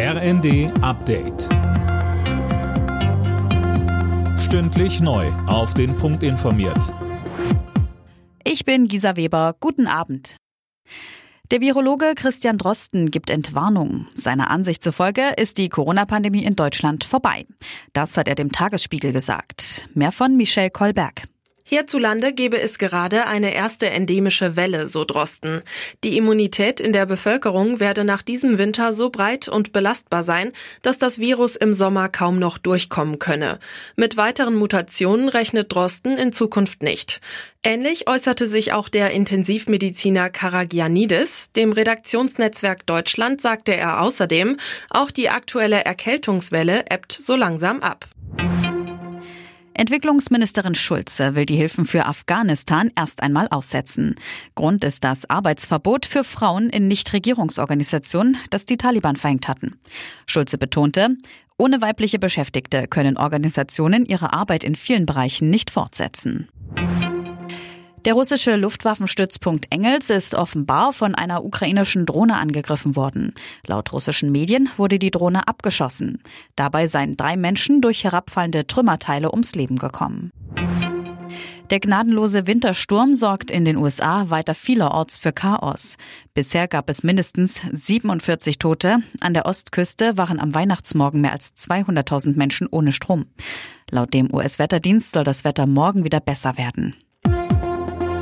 RND Update. Stündlich neu. Auf den Punkt informiert. Ich bin Gisa Weber. Guten Abend. Der Virologe Christian Drosten gibt Entwarnung. Seiner Ansicht zufolge ist die Corona-Pandemie in Deutschland vorbei. Das hat er dem Tagesspiegel gesagt. Mehr von Michelle Kolberg. Hierzulande gebe es gerade eine erste endemische Welle, so Drosten. Die Immunität in der Bevölkerung werde nach diesem Winter so breit und belastbar sein, dass das Virus im Sommer kaum noch durchkommen könne. Mit weiteren Mutationen rechnet Drosten in Zukunft nicht. Ähnlich äußerte sich auch der Intensivmediziner Karagianidis. Dem Redaktionsnetzwerk Deutschland sagte er außerdem, auch die aktuelle Erkältungswelle ebbt so langsam ab. Entwicklungsministerin Schulze will die Hilfen für Afghanistan erst einmal aussetzen. Grund ist das Arbeitsverbot für Frauen in Nichtregierungsorganisationen, das die Taliban verhängt hatten. Schulze betonte, ohne weibliche Beschäftigte können Organisationen ihre Arbeit in vielen Bereichen nicht fortsetzen. Der russische Luftwaffenstützpunkt Engels ist offenbar von einer ukrainischen Drohne angegriffen worden. Laut russischen Medien wurde die Drohne abgeschossen. Dabei seien drei Menschen durch herabfallende Trümmerteile ums Leben gekommen. Der gnadenlose Wintersturm sorgt in den USA weiter vielerorts für Chaos. Bisher gab es mindestens 47 Tote. An der Ostküste waren am Weihnachtsmorgen mehr als 200.000 Menschen ohne Strom. Laut dem US-Wetterdienst soll das Wetter morgen wieder besser werden.